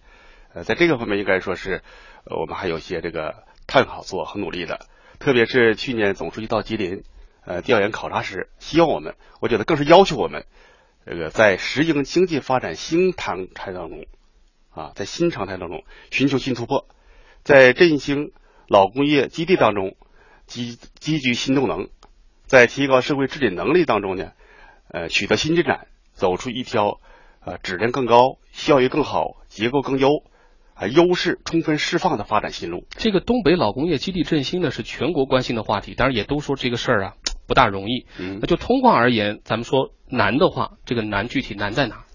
呃，在这个方面应该说是，我们还有一些这个探讨做很努力的。特别是去年总书记到吉林，呃，调研考察时，希望我们，我觉得更是要求我们，这个在实行经济发展新常态当中，啊，在新常态当中寻求新突破，在振兴老工业基地当中积积聚新动能。在提高社会治理能力当中呢，呃，取得新进展，走出一条呃质量更高、效益更好、结构更优、啊优势充分释放的发展新路。这个东北老工业基地振兴呢，是全国关心的话题，当然也都说这个事儿啊不大容易。嗯，那就通化而言，咱们说难的话，这个难具体难在哪？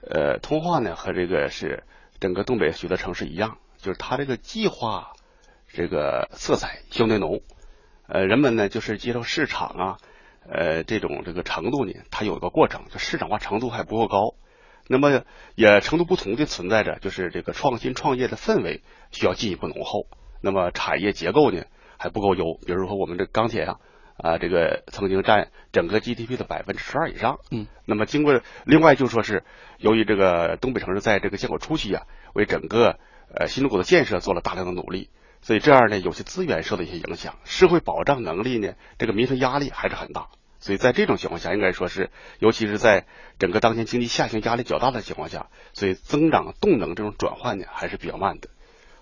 呃，通化呢和这个是整个东北许多城市一样，就是它这个计划这个色彩相对浓。呃，人们呢就是接受市场啊，呃，这种这个程度呢，它有一个过程，就市场化程度还不够高。那么也程度不同的存在着，就是这个创新创业的氛围需要进一步浓厚。那么产业结构呢还不够优，比如说我们这钢铁啊，啊，这个曾经占整个 GDP 的百分之十二以上。嗯。那么经过另外就说是由于这个东北城市在这个建国初期啊，为整个呃新中国的建设做了大量的努力。所以这样呢，有些资源受到一些影响，社会保障能力呢，这个民生压力还是很大。所以在这种情况下，应该说是，尤其是在整个当前经济下行压力较大的情况下，所以增长动能这种转换呢还是比较慢的。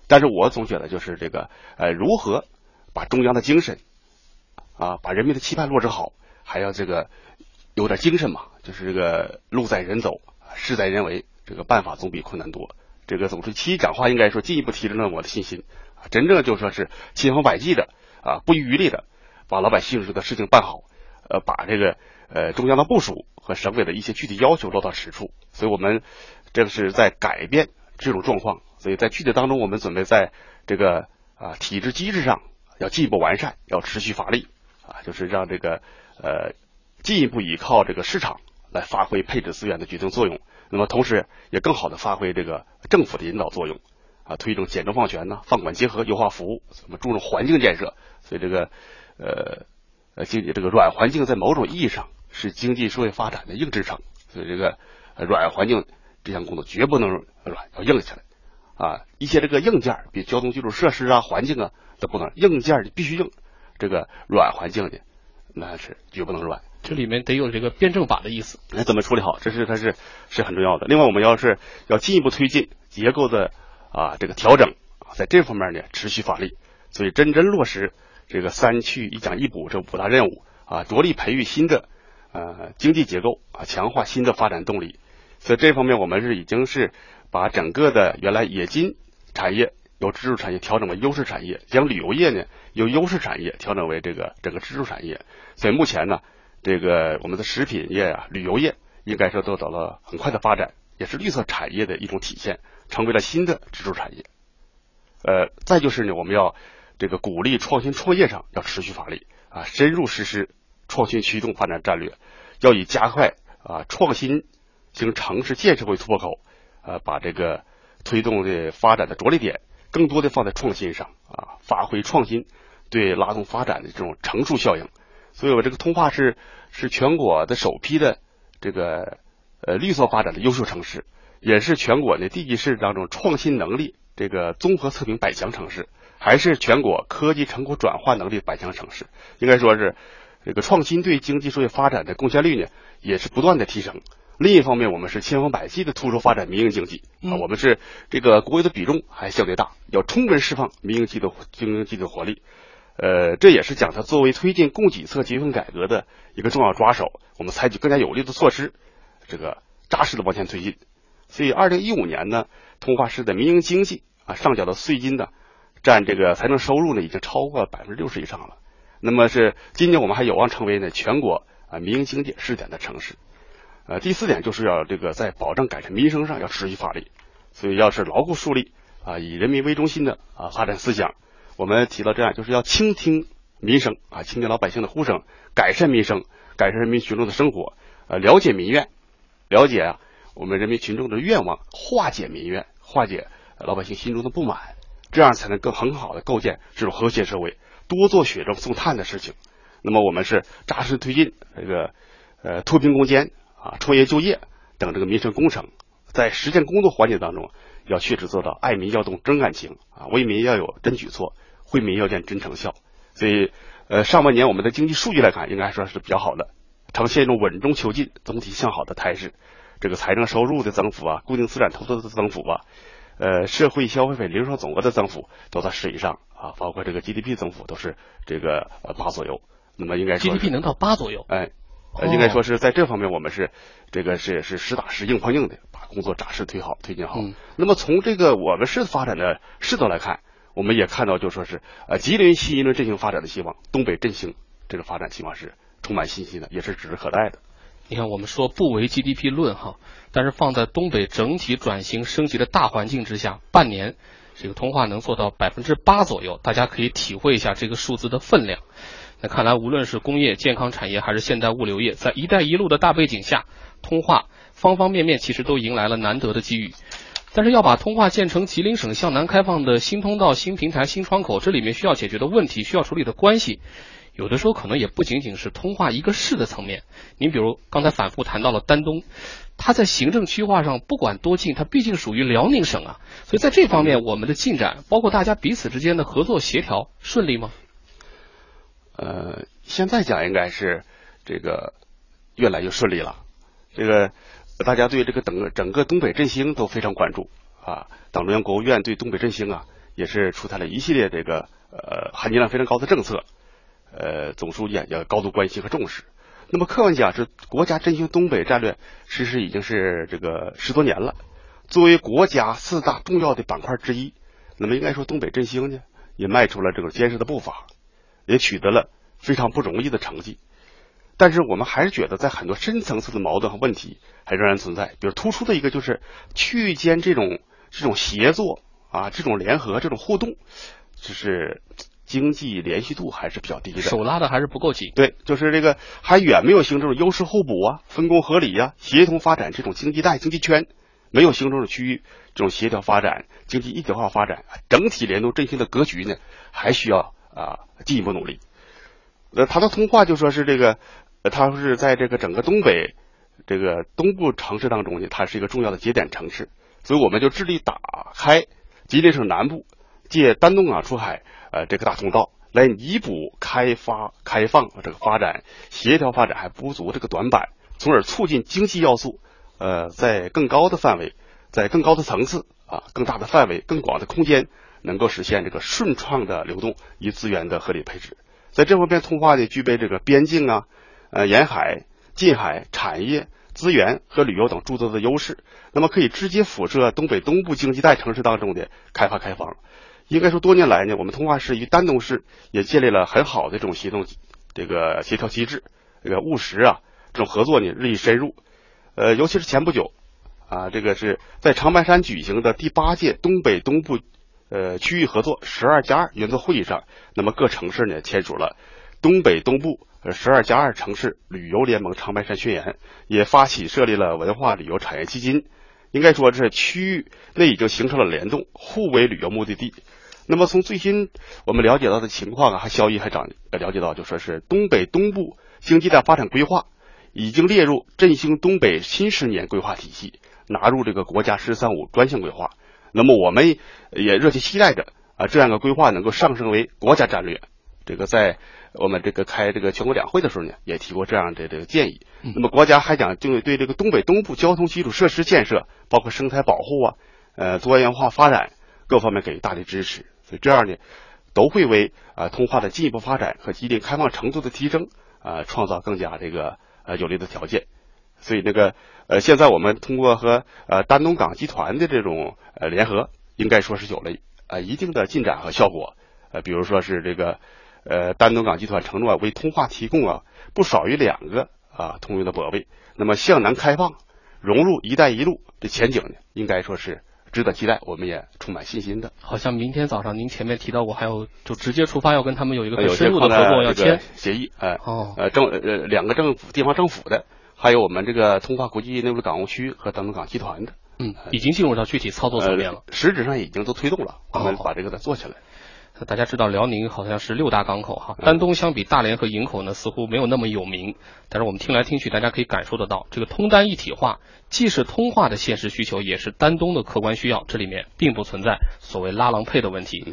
但是我总觉得就是这个，呃，如何把中央的精神啊，把人民的期盼落实好，还要这个有点精神嘛，就是这个路在人走，事在人为，这个办法总比困难多。这个总书记讲话应该说进一步提升了我的信心。真正就说是千方百计的啊，不遗余力的把老百姓的事情办好，呃，把这个呃中央的部署和省委的一些具体要求落到实处。所以我们这个是在改变这种状况。所以在具体当中，我们准备在这个啊体制机制上要进一步完善，要持续发力啊，就是让这个呃进一步依靠这个市场来发挥配置资源的决定作用。那么同时也更好的发挥这个政府的引导作用。啊，推动简政放权呢，放管结合，优化服务，怎么注重环境建设？所以这个，呃，呃，经济这个软环境在某种意义上是经济社会发展的硬支撑。所以这个软环境这项工作绝不能软，要硬起来。啊，一些这个硬件，比交通基础设施啊、环境啊都不能，硬件必须硬。这个软环境呢，那是绝不能软。这里面得有这个辩证法的意思。那怎么处理好？这是它是是很重要的。另外，我们要是要进一步推进结构的。啊，这个调整在这方面呢持续发力，所以真正落实这个三去一奖一补这五大任务啊，着力培育新的呃经济结构啊，强化新的发展动力。所以这方面我们是已经是把整个的原来冶金产业由支柱产业调整为优势产业，将旅游业呢由优势产业调整为这个整个支柱产业。所以目前呢，这个我们的食品业啊、旅游业应该说都得到了很快的发展，也是绿色产业的一种体现。成为了新的支柱产业，呃，再就是呢，我们要这个鼓励创新创业上要持续发力啊，深入实施创新驱动发展战略，要以加快啊创新型城市建设为突破口，呃，把这个推动的发展的着力点更多的放在创新上啊，发挥创新对拉动发展的这种乘数效应。所以，我这个通化是是全国的首批的这个呃绿色发展的优秀城市，也是全国呢地级市当中创新能力这个综合测评百强城市，还是全国科技成果转化能力百强城市。应该说是这个创新对经济社会发展的贡献率呢，也是不断的提升。另一方面，我们是千方百计的突出发展民营经济啊，我们是这个国有的比重还相对大，要充分释放民营经济的经济的活力。呃，这也是讲它作为推进供给侧结构改革的一个重要抓手，我们采取更加有力的措施，这个扎实的往前推进。所以，二零一五年呢，通化市的民营经济啊上缴的税金呢，占这个财政收入呢已经超过百分之六十以上了。那么是今年我们还有望成为呢全国啊民营经济试点的城市。呃，第四点就是要这个在保障改善民生上要持续发力，所以要是牢固树立啊以人民为中心的啊发展思想。我们提到这样，就是要倾听民生啊，倾听老百姓的呼声，改善民生，改善人民群众的生活，呃，了解民怨，了解啊我们人民群众的愿望，化解民怨，化解老百姓心中的不满，这样才能更很好的构建这种和谐社会。多做雪中送炭的事情。那么我们是扎实推进这个呃脱贫攻坚。啊，创业就业等这个民生工程，在实践工作环节当中，要确实做到爱民要动真感情啊，为民要有真举措，惠民要见真成效。所以，呃，上半年我们的经济数据来看，应该说是比较好的，呈现一种稳中求进、总体向好的态势。这个财政收入的增幅啊，固定资产投资的增幅啊，呃，社会消费品零售总额的增幅都在十以上啊，包括这个 GDP 增幅都是这个呃八左右。那么应该 GDP 能到八左右？哎。呃，应该说是在这方面，我们是这个是是实打实硬碰硬的，把工作扎实推好、推进好。那么从这个我们市发展的势头来看，我们也看到，就说是呃，吉林新一轮振兴发展的希望，东北振兴这个发展情况是充满信心的，也是指日可待的。你看，我们说不为 GDP 论哈，但是放在东北整体转型升级的大环境之下，半年这个通化能做到百分之八左右，大家可以体会一下这个数字的分量。那看来，无论是工业、健康产业还是现代物流业，在“一带一路”的大背景下，通化方方面面其实都迎来了难得的机遇。但是，要把通化建成吉林省向南开放的新通道、新平台、新窗口，这里面需要解决的问题、需要处理的关系，有的时候可能也不仅仅是通化一个市的层面。您比如刚才反复谈到了丹东，它在行政区划上不管多近，它毕竟属于辽宁省啊。所以在这方面，我们的进展，包括大家彼此之间的合作协调，顺利吗？呃，现在讲应该是这个越来越顺利了。这个大家对这个整个整个东北振兴都非常关注啊。党中央、国务院对东北振兴啊，也是出台了一系列这个呃含金量非常高的政策。呃，总书记也高度关心和重视。那么客观讲，是国家振兴东北战略实施已经是这个十多年了。作为国家四大重要的板块之一，那么应该说东北振兴呢，也迈出了这个坚实的步伐。也取得了非常不容易的成绩，但是我们还是觉得，在很多深层次的矛盾和问题还仍然存在。比如突出的一个就是区域间这种这种协作啊，这种联合、这种互动，就是经济连续度还是比较低的，手拉的还是不够紧。对，就是这个还远没有形成优势互补啊、分工合理呀、协同发展这种经济带、经济圈，没有形成的区域这种协调发展、经济一体化发展、整体联动振兴的格局呢，还需要。啊，进一步努力。呃，他的通话就说是这个，他是在这个整个东北这个东部城市当中呢，它是一个重要的节点城市，所以我们就致力打开吉林省南部借丹东港出海呃这个大通道，来弥补开发开放这个发展协调发展还不足这个短板，从而促进经济要素呃在更高的范围，在更高的层次啊更大的范围更广的空间。能够实现这个顺畅的流动与资源的合理配置，在这方面，通化呢具备这个边境啊、呃沿海、近海产业资源和旅游等诸多的优势，那么可以直接辐射东北东部经济带城市当中的开发开放。应该说，多年来呢，我们通化市与丹东市也建立了很好的这种协同这个协调机制，这个务实啊，这种合作呢日益深入。呃，尤其是前不久啊，这个是在长白山举行的第八届东北东部。呃，区域合作十二加二原则会议上，那么各城市呢签署了东北东部十二加二城市旅游联盟长白山宣言，也发起设立了文化旅游产业基金，应该说是区域内已经形成了联动，互为旅游目的地。那么从最新我们了解到的情况啊，还消息还长了解到，就说是东北东部经济带发展规划已经列入振兴东北新十年规划体系，纳入这个国家“十三五”专项规划。那么我们也热切期待着啊，这样的规划能够上升为国家战略。这个在我们这个开这个全国两会的时候呢，也提过这样的这个建议。那么国家还讲就对这个东北东部交通基础设施建设，包括生态保护啊，呃多元化发展各方面给予大力支持。所以这样呢，都会为啊通化的进一步发展和吉林开放程度的提升啊创造更加这个呃有利的条件。所以那个呃现在我们通过和呃丹东港集团的这种呃联合，应该说是有了呃一定的进展和效果。呃，比如说是这个呃丹东港集团承诺为通化提供啊不少于两个啊通用的泊位。那么向南开放融入“一带一路”的前景呢，应该说是。值得期待，我们也充满信心的。好像明天早上您前面提到过，还有就直接出发要跟他们有一个很深入的合作，要签协议。哎，哦，呃，政呃两个政府地方政府的，还有我们这个通化国际内陆港务区和丹东港集团的，嗯，已经进入到具体操作层面了。实质上已经都推动了，我们把这个再做起来。大家知道辽宁好像是六大港口哈，丹东相比大连和营口呢，似乎没有那么有名。但是我们听来听去，大家可以感受得到，这个通单一体化既是通化的现实需求，也是丹东的客观需要。这里面并不存在所谓拉郎配的问题。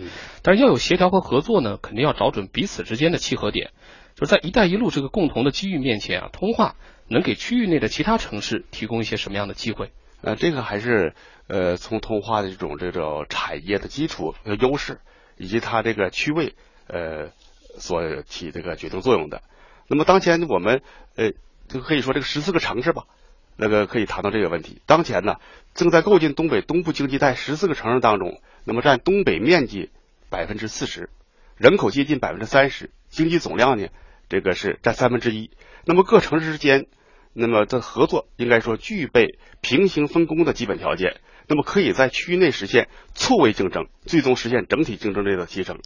但是要有协调和合作呢，肯定要找准彼此之间的契合点。就是在“一带一路”这个共同的机遇面前啊，通化能给区域内的其他城市提供一些什么样的机会？呃，这个还是呃从通化的这种这种产业的基础和优势。以及它这个区位，呃，所起这个决定作用的。那么当前我们，呃，就可以说这个十四个城市吧，那个可以谈到这个问题。当前呢，正在构建东北东部经济带十四个城市当中，那么占东北面积百分之四十，人口接近百分之三十，经济总量呢，这个是占三分之一。那么各城市之间，那么的合作应该说具备平行分工的基本条件。那么可以在区域内实现错位竞争，最终实现整体竞争力的提升。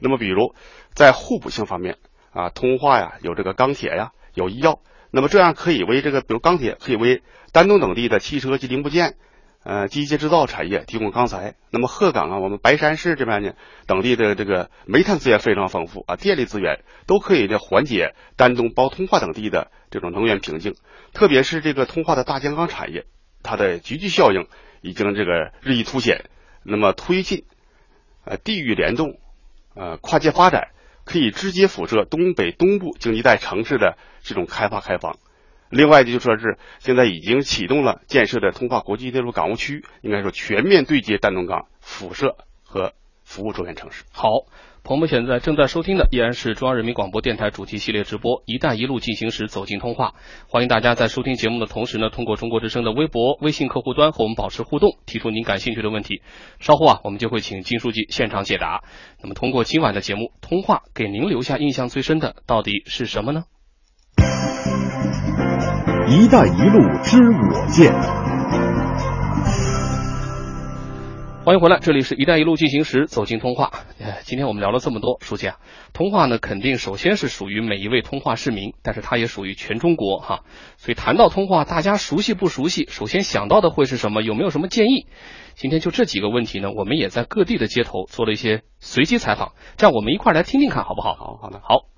那么比如在互补性方面啊，通化呀有这个钢铁呀，有医药，那么这样可以为这个比如钢铁可以为丹东等地的汽车及零部件，呃机械制造产业提供钢材。那么鹤岗啊，我们白山市这边呢等地的这个煤炭资源非常丰富啊，电力资源都可以呢缓解丹东包通化等地的这种能源瓶颈。特别是这个通化的大金刚产业，它的集聚效应。已经这个日益凸显，那么推进，呃地域联动，呃跨界发展，可以直接辐射东北东部经济带城市的这种开发开放。另外就说是现在已经启动了建设的通化国际内陆港务区，应该说全面对接丹东港，辐射和服务周边城市。好。朋友们现在正在收听的依然是中央人民广播电台主题系列直播《一带一路进行时》，走进通话。欢迎大家在收听节目的同时呢，通过中国之声的微博、微信客户端和我们保持互动，提出您感兴趣的问题。稍后啊，我们就会请金书记现场解答。那么，通过今晚的节目通话，给您留下印象最深的到底是什么呢？“一带一路”知我见。欢迎回来，这里是一带一路进行时，走进通话。今天我们聊了这么多，书记啊，通话呢肯定首先是属于每一位通话市民，但是它也属于全中国哈。所以谈到通话，大家熟悉不熟悉？首先想到的会是什么？有没有什么建议？今天就这几个问题呢，我们也在各地的街头做了一些随机采访，这样我们一块来听听看好不好？好好的，好。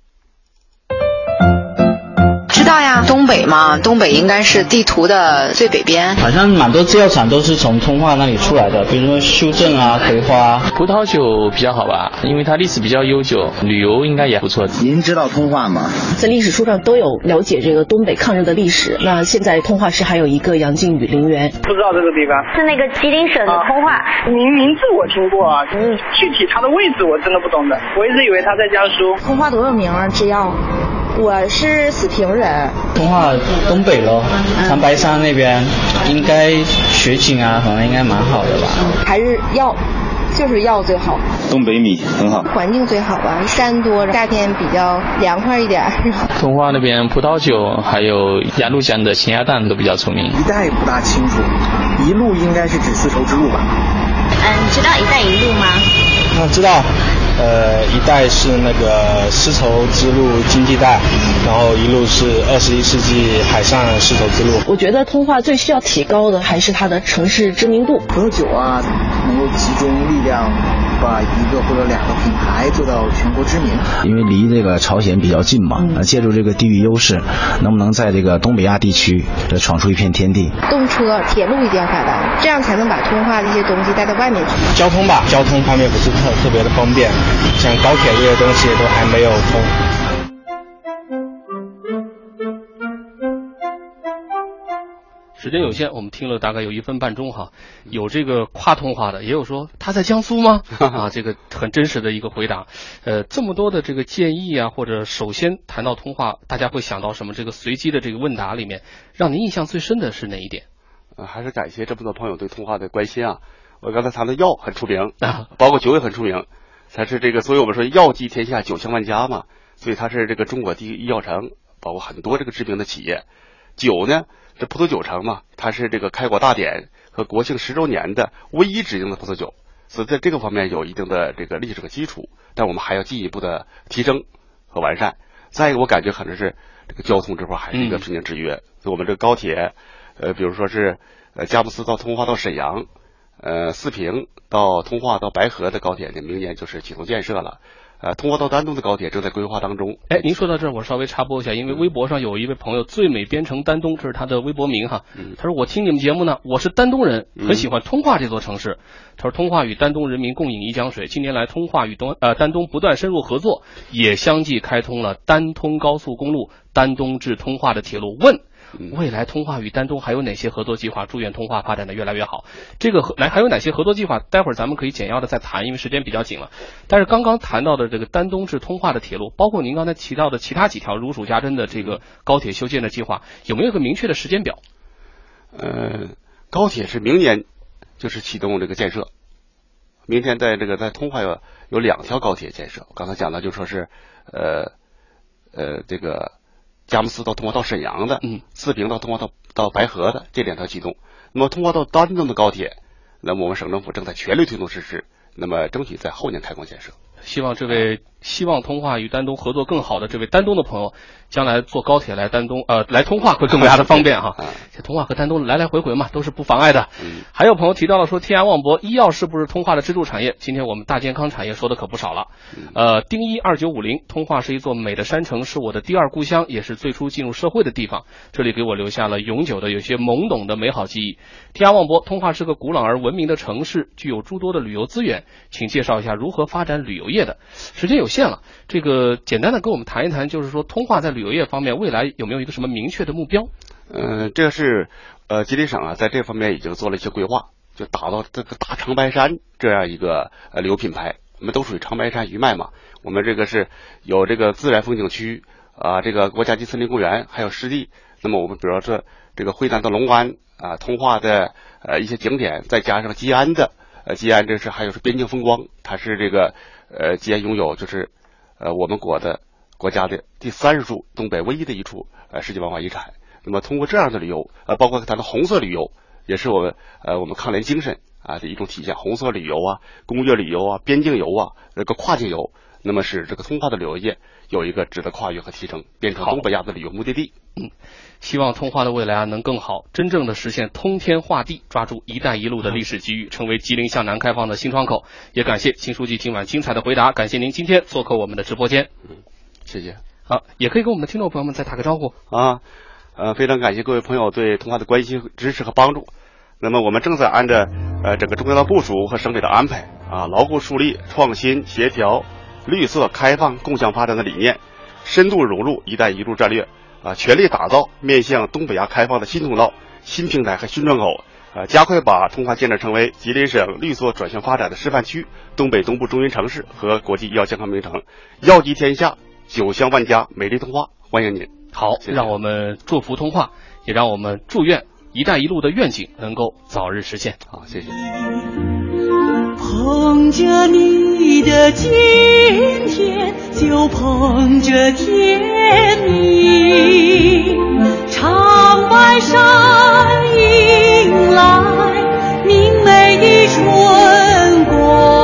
知道呀，东北嘛，东北应该是地图的最北边。好像蛮多制药厂都是从通化那里出来的，比如说修正啊、葵花。葡萄酒比较好吧，因为它历史比较悠久，旅游应该也不错。您知道通化吗？在历史书上都有了解这个东北抗日的历史。那现在通化市还有一个杨靖宇陵园。不知道这个地方是那个吉林省的通化。您名字我听过啊，嗯，具体它的位置我真的不懂的。我一直以为它在江苏。通化多有名啊，制药。我是四平人，通化东北喽，长白山那边应该雪景啊，可能应该蛮好的吧。还是要，就是药最好。东北米很好，环境最好吧，山多，夏天比较凉快一点。通化那边葡萄酒还有鸭绿江的咸鸭蛋都比较出名。一带不大清楚，一路应该是指丝绸之路吧？嗯，知道一带一路吗？嗯，知道。呃，一带是那个丝绸之路经济带，然后一路是二十一世纪海上丝绸之路。我觉得通化最需要提高的还是它的城市知名度。葡萄酒啊，能够集中力量。把一个或者两个品牌做到全国知名，因为离这个朝鲜比较近嘛，啊，借助这个地域优势，能不能在这个东北亚地区闯出一片天地？动车、铁路一定要发达，这样才能把通化的一些东西带到外面去。交通吧，交通方面不是特特别的方便，像高铁这些东西都还没有通。时间有限，我们听了大概有一分半钟哈，有这个跨通话的，也有说他在江苏吗？啊，这个很真实的一个回答。呃，这么多的这个建议啊，或者首先谈到通话，大家会想到什么？这个随机的这个问答里面，让您印象最深的是哪一点？呃，还是感谢这么多朋友对通话的关心啊。我刚才谈的药很出名，包括酒也很出名，它是这个，所以我们说药济天下，酒香万家嘛，所以它是这个中国第一医药城，包括很多这个知名的企业。酒呢？这葡萄酒城嘛，它是这个开国大典和国庆十周年的唯一指定的葡萄酒，所以在这个方面有一定的这个历史和基础。但我们还要进一步的提升和完善。再一个，我感觉可能是这个交通这块还是一个瓶颈制约。我们这个高铁，呃，比如说是呃佳木斯到通化到沈阳，呃四平到通化到白河的高铁呢，明年就是启动建设了。呃，通化到丹东的高铁正在规划当中。哎，您说到这儿，我稍微插播一下，因为微博上有一位朋友“最美编程丹东”，这是他的微博名哈。他说：“我听你们节目呢，我是丹东人，很喜欢通化这座城市。他说，通化与丹东人民共饮一江水。近年来，通化与东呃丹东不断深入合作，也相继开通了丹通高速公路、丹东至通化的铁路。问。”未来通化与丹东还有哪些合作计划？祝愿通化发展的越来越好。这个来还有哪些合作计划？待会儿咱们可以简要的再谈，因为时间比较紧了。但是刚刚谈到的这个丹东至通化的铁路，包括您刚才提到的其他几条如数家珍的这个高铁修建的计划，有没有个明确的时间表？呃，高铁是明年就是启动这个建设，明天在这个在通化有有两条高铁建设。我刚才讲的就说是呃呃这个。佳木斯到通化到沈阳的，嗯，四平到通化到到白河的这两条启动，那么通化到丹东的高铁，那么我们省政府正在全力推动实施，那么争取在后年开工建设。希望这位希望通化与丹东合作更好的这位丹东的朋友，将来坐高铁来丹东，呃，来通化会更加的方便哈。这通化和丹东来来回回嘛，都是不妨碍的。还有朋友提到了说，天涯望博医药是不是通化的支柱产业？今天我们大健康产业说的可不少了。呃，丁一二九五零，通化是一座美的山城，是我的第二故乡，也是最初进入社会的地方。这里给我留下了永久的、有些懵懂的美好记忆。天涯望博，通化是个古老而文明的城市，具有诸多的旅游资源，请介绍一下如何发展旅游业。业的时间有限见了，这个简单的跟我们谈一谈，就是说通化在旅游业方面未来有没有一个什么明确的目标？嗯，这个是呃吉林省啊，在这方面已经做了一些规划，就打造这个大长白山这样一个呃旅游品牌。我们都属于长白山余脉嘛，我们这个是有这个自然风景区啊，这个国家级森林公园，还有湿地。那么我们比如说这个会南到龙湾啊，通化的呃一些景点，再加上吉安的呃吉安，这是还有是边境风光，它是这个。呃，既然拥有就是呃我们国的国家的第三十处东北唯一的一处呃世界文化遗产，那么通过这样的旅游，呃，包括它的红色旅游，也是我们呃我们抗联精神啊的一种体现。红色旅游啊，工业旅游啊，边境游啊，这个跨境游，那么使这个通化的旅游业有一个值得跨越和提升，变成东北亚的旅游目的地。嗯。希望通化的未来啊能更好，真正的实现通天化地，抓住“一带一路”的历史机遇，成为吉林向南开放的新窗口。也感谢秦书记今晚精彩的回答，感谢您今天做客我们的直播间。嗯，谢谢。好，也可以跟我们的听众朋友们再打个招呼啊。呃，非常感谢各位朋友对通化的关心、支持和帮助。那么我们正在按照呃整个中央的部署和省委的安排啊，牢固树立创新、协调、绿色、开放、共享发展的理念，深度融入“一带一路”战略。啊，全力打造面向东北亚开放的新通道、新平台和新窗口，啊，加快把通化建设成为吉林省绿色转型发展的示范区、东北东部中心城市和国际医药健康名城，药及天下、酒香万家，美丽通化，欢迎您。好，让我们祝福通化，也让我们祝愿“一带一路”的愿景能够早日实现。好，谢谢。捧着你的今天，就捧着天明。长白山迎来明媚的春光。